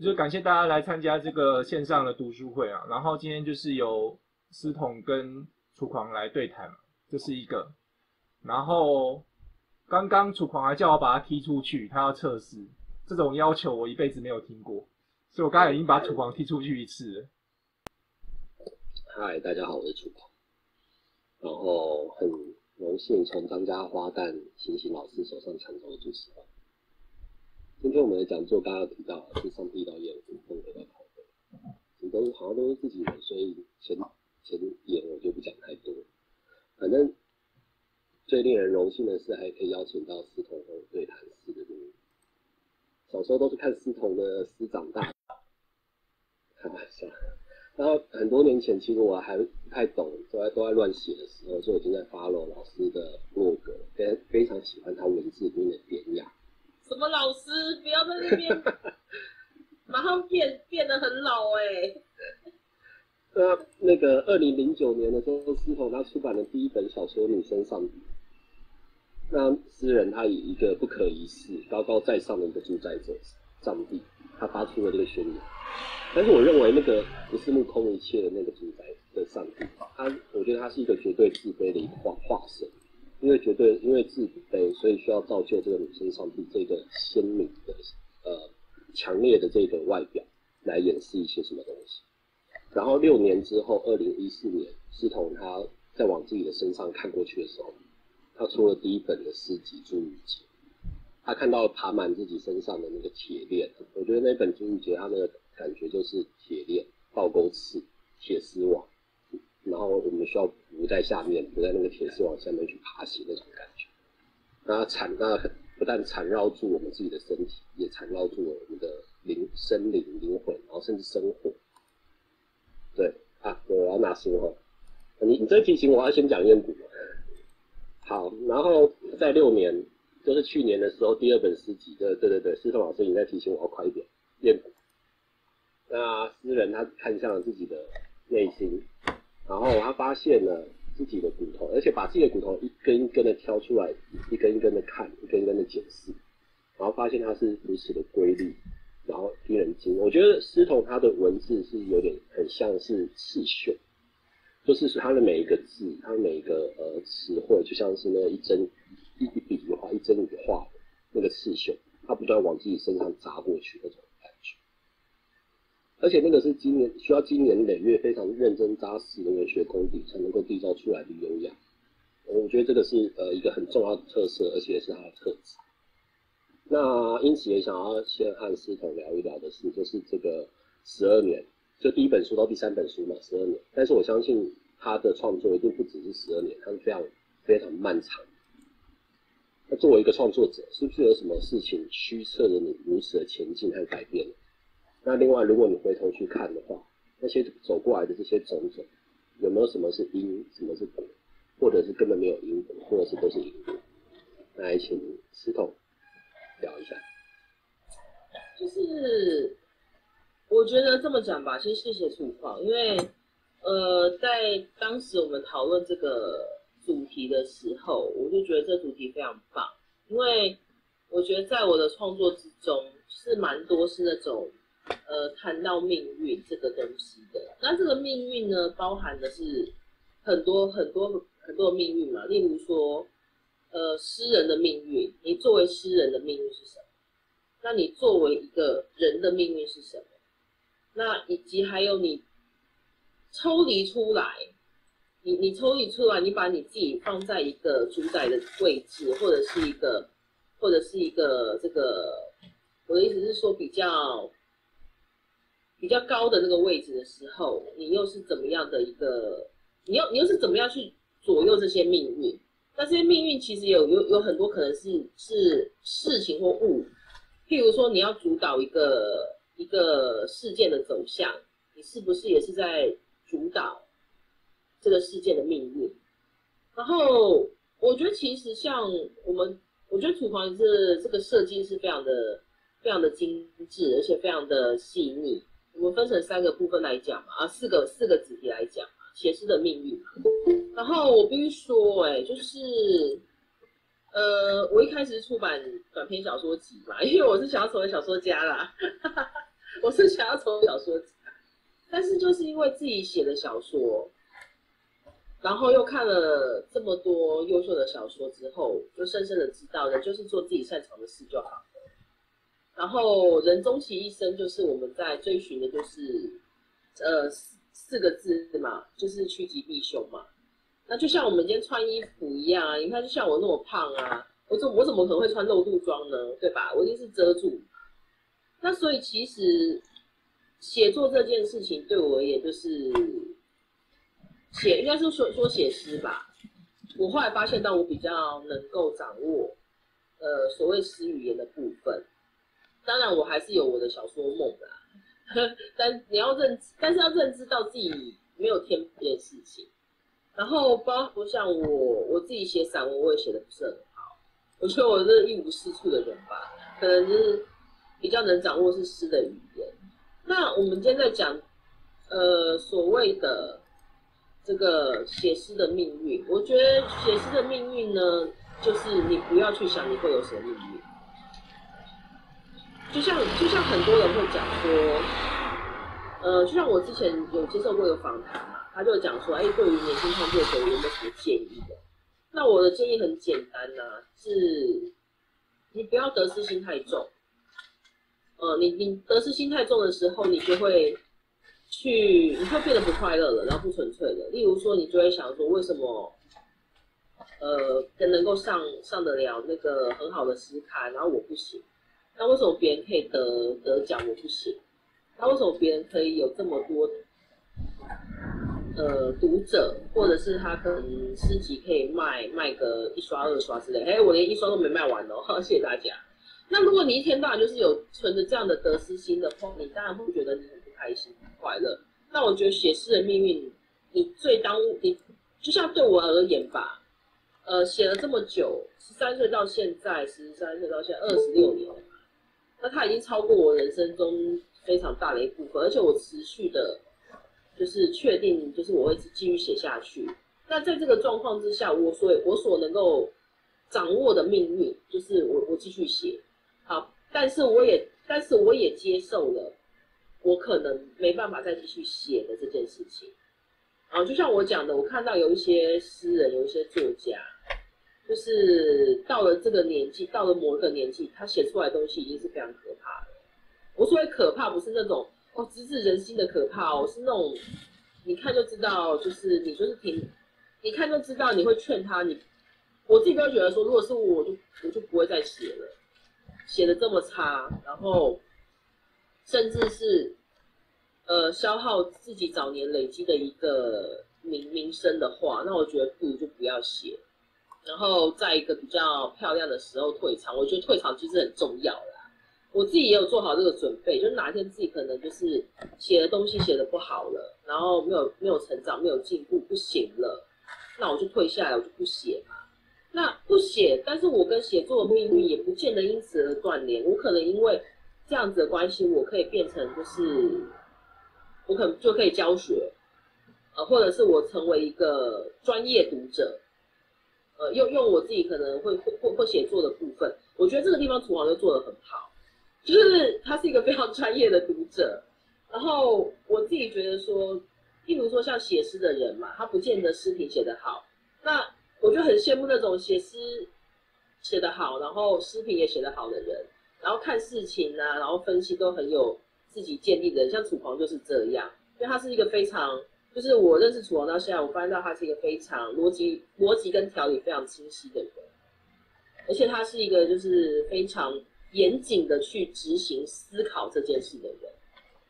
就感谢大家来参加这个线上的读书会啊。然后今天就是由思彤跟楚狂来对谈，这是一个。然后刚刚楚狂还叫我把他踢出去，他要测试。这种要求我一辈子没有听过，所以我刚才已经把楚狂踢出去一次了。嗨，大家好，我是楚狂。然后很荣幸从张家花旦星星老师手上抢走了主持。今天我们的讲座刚刚提到是上帝导演福，风回到考的，都好像都是自己人，所以前前言我就不讲太多。反正最令人荣幸的是，还可以邀请到司徒和对谈诗的录音。小时候都是看司徒的诗长大，开玩笑。然后很多年前，其实我还不太懂，都在都在乱写的时候，就已经在 follow 老师的博格，非非常喜欢他文字里面的典雅。什么老师？不要在那边，马上变变得很老哎。那那个二零零九年的时候，司徒他出版的第一本小说《女生上帝》。那诗人他以一个不可一世、高高在上的一个主宰者上帝，他发出了这个宣言。但是我认为那个不是目空一切的那个主宰的上帝，他我觉得他是一个绝对自卑的一个化化身。因为绝对因为自卑，所以需要造就这个女生上帝这个鲜明的呃强烈的这个外表来掩饰一些什么东西。然后六年之后，二零一四年，司彤他在往自己的身上看过去的时候，他出了第一本的诗集《朱雨杰》，他看到爬满自己身上的那个铁链，我觉得那本《朱雨杰》他那个感觉就是铁链、倒钩刺、铁丝网。然后我们需要浮在下面，浮在那个铁丝网下面去爬行那种感觉。那缠那不但缠绕住我们自己的身体，也缠绕住了我们的灵、生灵、灵魂，然后甚至生活。对啊，我要拿书哈。你你这提醒我要先讲燕谷。好，然后在六年，就是去年的时候，第二本诗集，对对对对，司徒老师你在提醒我要快一点。燕谷。那诗人他看向了自己的内心。然后他发现了自己的骨头，而且把自己的骨头一根一根的挑出来，一根一根的看，一根一根的解释，然后发现它是如此的规律，然后令人惊。我觉得司彤他的文字是有点很像是刺绣，就是他的每一个字，他每一个呃词汇，就像是那一针一一笔一画，一针一画那个刺绣，他不断往自己身上扎过去那种。而且那个是今年需要经年累月非常认真扎实的文学功底才能够缔造出来的优雅，我觉得这个是呃一个很重要的特色，而且也是他的特质。那因此也想要先和思彤聊一聊的是，就是这个十二年，就第一本书到第三本书嘛，十二年。但是我相信他的创作一定不只是十二年，他是非常非常漫长。那作为一个创作者，是不是有什么事情驱策着你如此的前进和改变？那另外，如果你回头去看的话，那些走过来的这些种种，有没有什么是因，什么是果，或者是根本没有因果，或者是都是因果？来，请石头聊一下。就是我觉得这么讲吧，先谢谢楚况，因为呃，在当时我们讨论这个主题的时候，我就觉得这主题非常棒，因为我觉得在我的创作之中是蛮多是那种。呃，谈到命运这个东西的，那这个命运呢，包含的是很多很多很多命运嘛。例如说，呃，诗人的命运，你作为诗人的命运是什么？那你作为一个人的命运是什么？那以及还有你抽离出来，你你抽离出来，你把你自己放在一个主宰的位置，或者是一个，或者是一个这个，我的意思是说比较。比较高的那个位置的时候，你又是怎么样的一个？你又你又是怎么样去左右这些命运？那这些命运其实有有有很多可能是是事情或物，譬如说你要主导一个一个事件的走向，你是不是也是在主导这个事件的命运？然后我觉得其实像我们，我觉得土房是这个设计是非常的非常的精致，而且非常的细腻。我们分成三个部分来讲嘛，啊，四个四个主题来讲，写诗的命运。然后我必须说，哎，就是，呃，我一开始出版短篇小说集嘛，因为我是想要成为小说家啦。我是想要成为小说家，但是就是因为自己写的小说，然后又看了这么多优秀的小说之后，就深深的知道，了就是做自己擅长的事就好。然后人终其一生，就是我们在追寻的，就是呃四四个字嘛，就是趋吉避凶嘛。那就像我们今天穿衣服一样啊，你看，就像我那么胖啊，我怎我怎么可能会穿露肚装呢？对吧？我一定是遮住。那所以其实写作这件事情对我而言，就是写，应该是说说写诗吧。我后来发现到我比较能够掌握呃所谓诗语言的部分。当然，我还是有我的小说梦啦。但你要认，但是要认知到自己没有天赋这件事情。然后包括像我，我自己写散文，我也写的不是很好。我觉得我是一无是处的人吧，可能就是比较能掌握是诗的语言。那我们今天在讲，呃，所谓的这个写诗的命运，我觉得写诗的命运呢，就是你不要去想你会有什么命运。就像就像很多人会讲说，呃，就像我之前有接受过一个访谈嘛，他就讲说，哎，对于年轻创作者有没有什么建议的？那我的建议很简单呐，是，你不要得失心太重。呃，你你得失心太重的时候，你就会去，你会变得不快乐了，然后不纯粹了。例如说，你就会想说，为什么，呃，能能够上上得了那个很好的诗刊，然后我不行？那为什么别人可以得得奖，我不行？那为什么别人可以有这么多呃读者，或者是他可能诗集可以卖卖个一刷二刷之类？哎，我连一刷都没卖完哦，谢谢大家。那如果你一天到晚就是有存着这样的得失心的话，你当然会觉得你很不开心、不快乐。那我觉得写诗的命运，你最当你就像对我而言吧，呃，写了这么久，十三岁到现在，十三岁到现在二十六年。那它已经超过我人生中非常大的一部分，而且我持续的，就是确定，就是我会继续写下去。那在这个状况之下，我所我所能够掌握的命运，就是我我继续写，好，但是我也但是我也接受了，我可能没办法再继续写的这件事情。啊，就像我讲的，我看到有一些诗人，有一些作家。就是到了这个年纪，到了某一个年纪，他写出来的东西已经是非常可怕的。我所谓可怕，不是那种哦直指人心的可怕哦，是那种你看就知道，就是你就是挺，你看就知道你会劝他。你我自己都觉得说，如果是我，我就我就不会再写了，写的这么差，然后甚至是呃消耗自己早年累积的一个名名声的话，那我觉得不如就不要写。然后在一个比较漂亮的时候退场，我觉得退场其实很重要啦。我自己也有做好这个准备，就是哪天自己可能就是写的东西写的不好了，然后没有没有成长，没有进步，不行了，那我就退下来，我就不写嘛。那不写，但是我跟写作的命运也不见得因此而断联。我可能因为这样子的关系，我可以变成就是我可能就可以教学，呃，或者是我成为一个专业读者。呃，用用我自己可能会会会写作的部分，我觉得这个地方楚狂就做的很好，就是他是一个非常专业的读者。然后我自己觉得说，譬如说像写诗的人嘛，他不见得诗品写得好，那我就很羡慕那种写诗写得好，然后诗品也写得好的人，然后看事情啊，然后分析都很有自己见地的人，像楚狂就是这样，因为他是一个非常。就是我认识楚王到现在，我发现到他是一个非常逻辑、逻辑跟条理非常清晰的人，而且他是一个就是非常严谨的去执行思考这件事的人。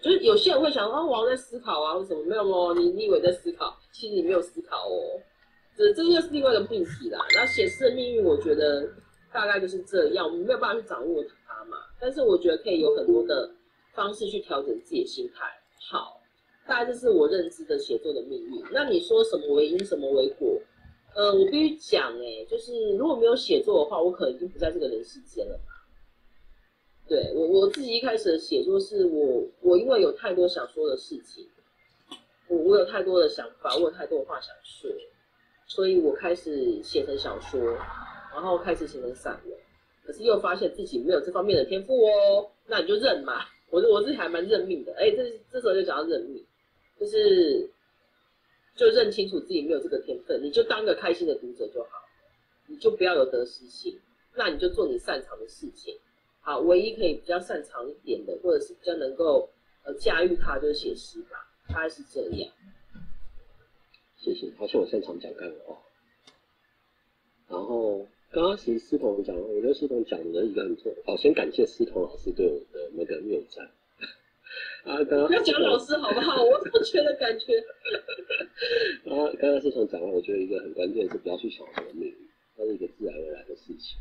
就是有些人会想，啊，王在思考啊，为什么没有哦？你你以为在思考，其实你没有思考哦。这这又是另外一个命题啦。那显示的命运，我觉得大概就是这样，我们没有办法去掌握它嘛。但是我觉得可以有很多的方式去调整自己的心态。好。大概就是我认知的写作的命运。那你说什么为因，什么为果？呃，我必须讲，哎，就是如果没有写作的话，我可能已经不在这个人世间了。对我我自己一开始的写作，是我我因为有太多想说的事情，我我有太多的想法，我有太多的话想说，所以我开始写成小说，然后开始写成散文。可是又发现自己没有这方面的天赋哦，那你就认嘛。我我自己还蛮认命的。哎，这这时候就讲到认命，就是就认清楚自己没有这个天分，你就当个开心的读者就好，你就不要有得失心，那你就做你擅长的事情。好，唯一可以比较擅长一点的，或者是比较能够呃驾驭它，就是写诗吧，大概是这样。谢谢，好像我擅长讲干话。然后刚刚其实思彤讲，我觉得思彤讲的一个很错。好，先感谢思彤老师对我的那个谬赞。啊，刚刚不要讲老师好不好？我怎么觉得感觉？啊，刚刚是从讲完，我觉得一个很关键是不要去想什么命运，它是一个自然而然的事情。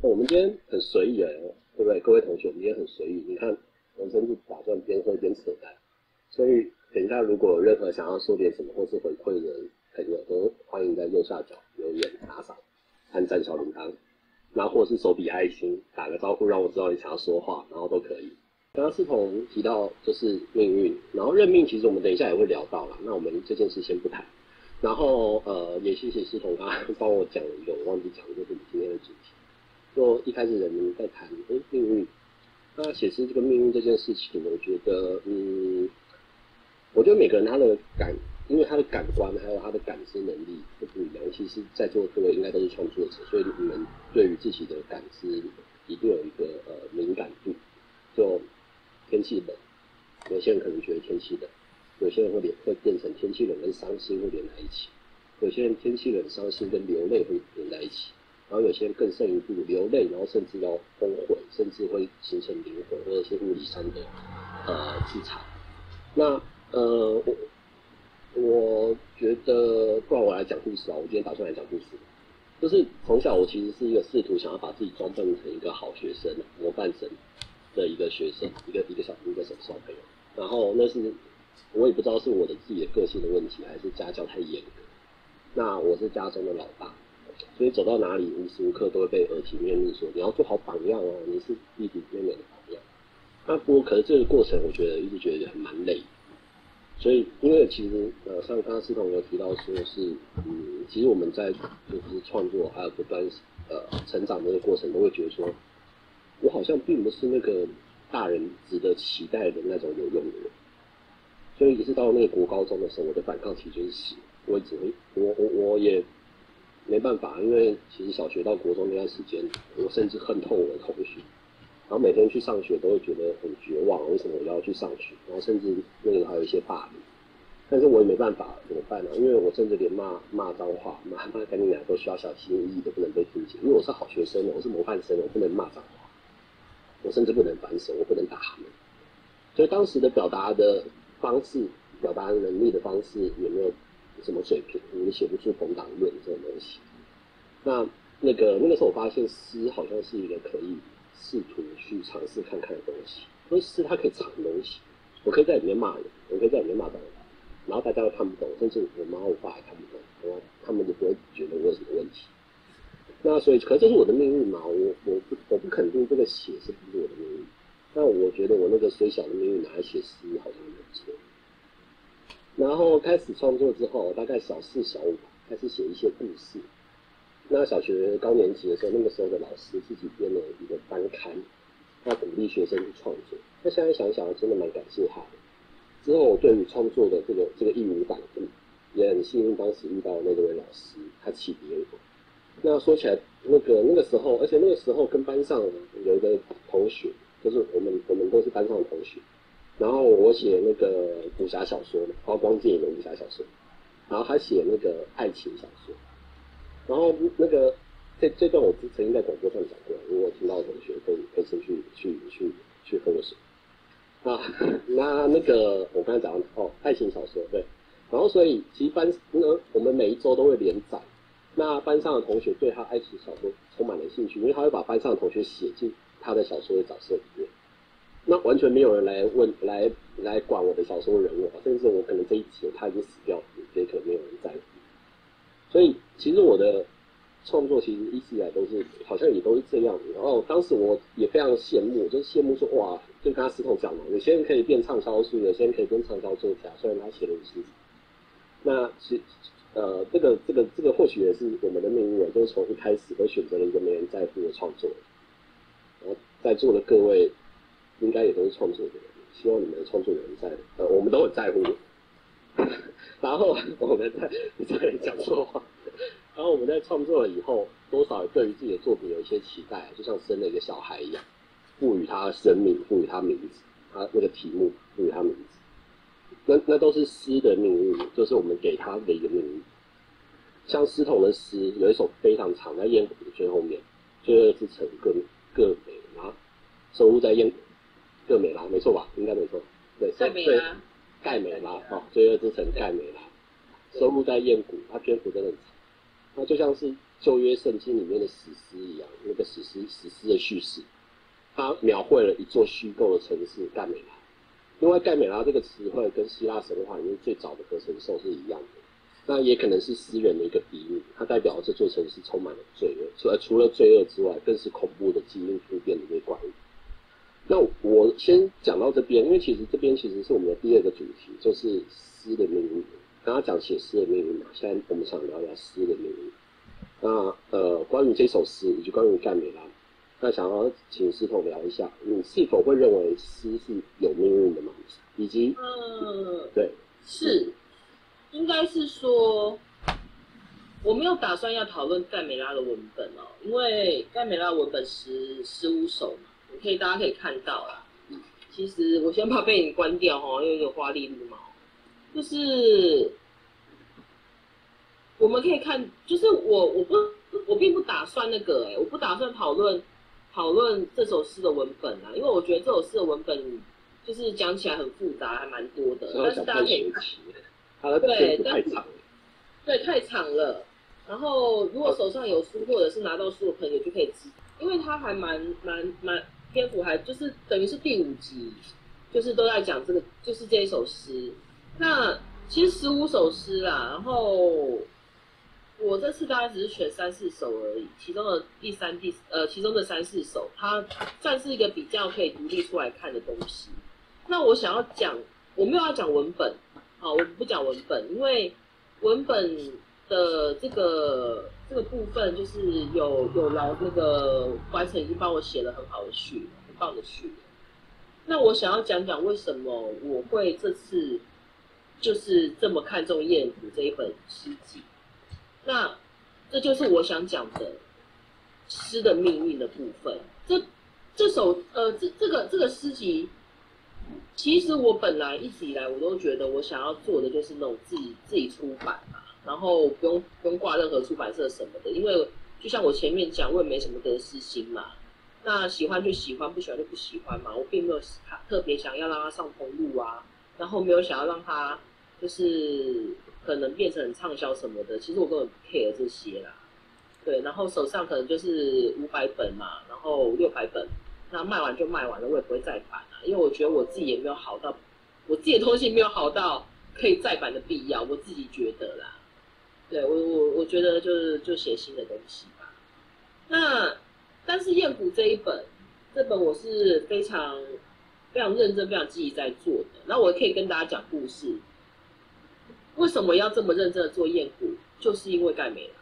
我们今天很随意哎，对不对？各位同学，我们今天很随意。你看，我们甚至打算边喝边扯淡。所以等一下，如果有任何想要说点什么或是回馈的朋友，都欢迎在右下角留言打赏。按赞小铃铛，然后或是手比爱心，打个招呼，让我知道你想要说话，然后都可以。刚刚思彤提到就是命运，然后认命，其实我们等一下也会聊到啦。那我们这件事先不谈。然后呃，也谢谢思彤刚刚 帮我讲了一个我忘记讲的就是你今天的主题。就一开始人们在谈哎命运，那写诗这个命运这件事情，我觉得嗯，我觉得每个人他的感。因为他的感官还有他的感知能力都不一样，其实在座各位应该都是创作者，所以你们对于自己的感知一定有一个呃敏感度。就气冷，有些人可能觉得天气冷，有些人会连会变成天气冷跟伤心会连在一起，有些人天气冷伤心跟流泪会连在一起，然后有些人更胜一步，流泪然后甚至要崩毁，甚至会形成灵魂或者是物理上的呃自残。那呃我。我觉得，不然我来讲故事啊。我今天打算来讲故事，就是从小我其实是一个试图想要把自己装扮成一个好学生、模范生的一个学生，一个一个小一个小小朋友。然后那是我也不知道是我的自己的个性的问题，还是家教太严格。那我是家中的老大，所以走到哪里无时无刻都会被耳提面命说你要做好榜样哦，你是弟弟妹妹的榜样。那不过可是这个过程，我觉得一直觉得很蛮累。所以，因为其实呃，像刚刚司彤有提到说是，嗯，其实我们在就是创作还有不断呃成长的这个过程，都会觉得说，我好像并不是那个大人值得期待的那种有用的人。所以，一直到那个国高中的时候，我的反抗其实就是死，我只会我我我也没办法，因为其实小学到国中那段时间，我甚至恨透我的同学。然后每天去上学都会觉得很绝望，为什么我要去上学？然后甚至那个还有一些霸凌，但是我也没办法，怎么办呢？因为我甚至连骂骂脏话、骂骂赶紧来都需要小心翼翼的，不能被听见。因为我是好学生，我是模范生，我不能骂脏话，我甚至不能反手，我不能打他们。所以当时的表达的方式、表达能力的方式有没有什么水平？你写不出逢党论这种东西。那那个那个时候我发现诗好像是一个可以。试图去尝试看看的东西，因为诗它可以藏东西。我可以在里面骂人，我可以在里面骂脏话，然后大家都看不懂，甚至我妈我爸也看不懂，然后他们就不会觉得我有什么问题。那所以，可这是我的命运嘛？我我不我不肯定这个写是不是我的命运。但我觉得我那个虽小的命运拿来写诗好像没错。然后开始创作之后，大概小四小五开始写一些故事。那小学高年级的时候，那个时候的老师自己编了一个班刊，他鼓励学生去创作。那现在想想，真的蛮感谢他的。之后我对于创作的这个这个义无反顾，也很幸运当时遇到那位老师，他启迪了我。那说起来，那个那个时候，而且那个时候跟班上有一个同学，就是我们我们都是班上的同学。然后我写那个武侠小说嘛，高光剑的武侠小说，然后他写那个爱情小说。然后那个这这段我曾经在广播上讲过，如果听到的同学可以可以先去去去去喝个水。啊，那那个我刚才讲哦，爱情小说对，然后所以其实班那我们每一周都会连载，那班上的同学对他爱情小说充满了兴趣，因为他会把班上的同学写进他的小说的角色里面，那完全没有人来问来来管我的小说人物，甚至我可能这一集他已经死掉了，也可能没有人在乎。所以其实我的创作其实一直以来都是好像也都是这样。然后当时我也非常羡慕，就羡慕说哇，就跟他石头讲嘛，有些人可以变畅销书，有些人可以变畅销作家，虽然他写的是，那其呃这个这个这个或许也是我们的命运，就是从一开始都选择了一个没人在乎的创作。然后在座的各位，应该也都是创作的人，希望你们的创作人在，呃，我们都很在乎。然后我们在你在讲错话，然后我们在创作了以后，多少对于自己的作品有一些期待，就像生了一个小孩一样，赋予他生命，赋予他名字，他那个题目赋予他名字，那那都是诗的命运，就是我们给他的一个命运。像诗童的诗有一首非常长，在燕谷的最后面，罪恶之城各各美拉，收录在燕各美拉，没错吧？应该没错，对，盖美拉，盖美拉，哦，罪恶之城盖美拉，收录在燕谷，它篇幅真的很长，那就像是旧约圣经里面的史诗一样，那个史诗史诗的叙事，它描绘了一座虚构的城市盖美拉，因为盖美拉这个词汇跟希腊神话里面最早的合成兽是一样的。那也可能是诗人的一个比喻，它代表这座城市充满了罪恶，除了除了罪恶之外，更是恐怖的基因突变的一个怪物。那我先讲到这边，因为其实这边其实是我们的第二个主题，就是诗的命运。刚刚讲写诗的命运嘛，现在我们想聊聊诗的命运。那呃，关于这首诗以及关于盖美拉，那想要请师彤聊一下，你是否会认为诗是有命运的吗？以及，嗯，对，是。应该是说，我没有打算要讨论盖美拉的文本哦，因为盖美拉文本十十五首嘛，可以大家可以看到啦。其实我先把背影关掉哦，因为有花栗绿毛。就是我们可以看，就是我我不我并不打算那个哎，我不打算讨论讨论这首诗的文本啊，因为我觉得这首诗的文本就是讲起来很复杂，还蛮多的，但是大家可以看。对，太长了。对，太长了。然后，如果手上有书，或者是拿到书的朋友，就可以知，因为它还蛮蛮蛮篇幅，还就是等于是第五集，就是都在讲这个，就是这一首诗。那其实十五首诗啦，然后我这次大概只是选三四首而已，其中的第三、第呃，其中的三四首，它算是一个比较可以独立出来看的东西。那我想要讲，我没有要讲文本。好，我不讲文本，因为文本的这个这个部分，就是有有劳那个怀成已经帮我写了很好的序，很棒的序。那我想要讲讲为什么我会这次就是这么看重燕子这一本诗集。那这就是我想讲的诗的命运的部分。这这首呃，这这个这个诗集。其实我本来一直以来我都觉得我想要做的就是那种自己自己出版嘛，然后不用不用挂任何出版社什么的，因为就像我前面讲，我也没什么得失心嘛。那喜欢就喜欢，不喜欢就不喜欢嘛。我并没有特别想要让它上通路啊，然后没有想要让它就是可能变成畅销什么的。其实我根本不 care 这些啦。对，然后手上可能就是五百本嘛，然后六百本。那卖完就卖完了，我也不会再版啊，因为我觉得我自己也没有好到，我自己的东西没有好到可以再版的必要，我自己觉得啦。对我我我觉得就是就写新的东西吧。那但是燕谷这一本，这本我是非常非常认真、非常积极在做的。那我可以跟大家讲故事，为什么要这么认真的做燕谷？就是因为盖美拉。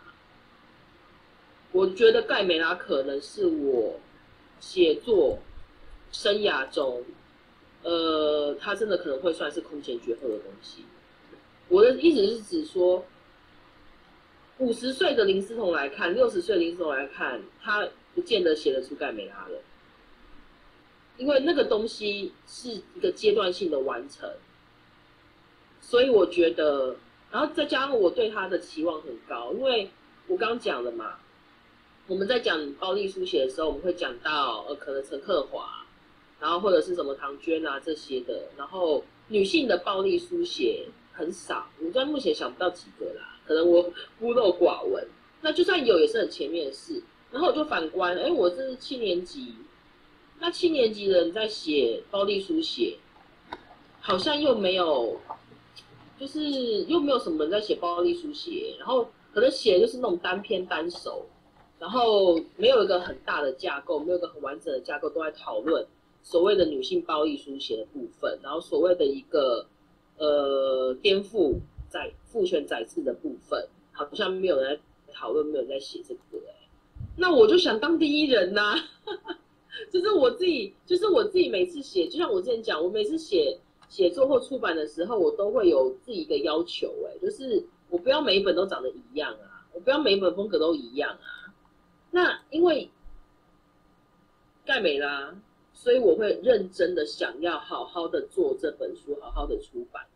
我觉得盖美拉可能是我。写作生涯中，呃，它真的可能会算是空前绝后的东西。我的意思是指说，五十岁的林思彤来看，六十岁林思彤来看，他不见得写得出盖美拉了，因为那个东西是一个阶段性的完成。所以我觉得，然后再加上我对他的期望很高，因为我刚讲了嘛。我们在讲暴力书写的时候，我们会讲到呃，可能陈克华，然后或者是什么唐娟啊这些的，然后女性的暴力书写很少，我在目前想不到几个啦，可能我孤陋寡闻。那就算有，也是很前面的事。然后我就反观，哎，我这是七年级，那七年级的人在写暴力书写，好像又没有，就是又没有什么人在写暴力书写，然后可能写就是那种单篇单手。然后没有一个很大的架构，没有一个很完整的架构，都在讨论所谓的女性暴力书写的部分，然后所谓的一个呃颠覆在父权宰制的部分，好像没有人在讨论，没有人在写这个哎。那我就想当第一人呐，就是我自己，就是我自己每次写，就像我之前讲，我每次写写作或出版的时候，我都会有自己一个要求，哎，就是我不要每一本都长得一样啊，我不要每一本风格都一样啊。那因为盖美拉，所以我会认真的想要好好的做这本书，好好的出版。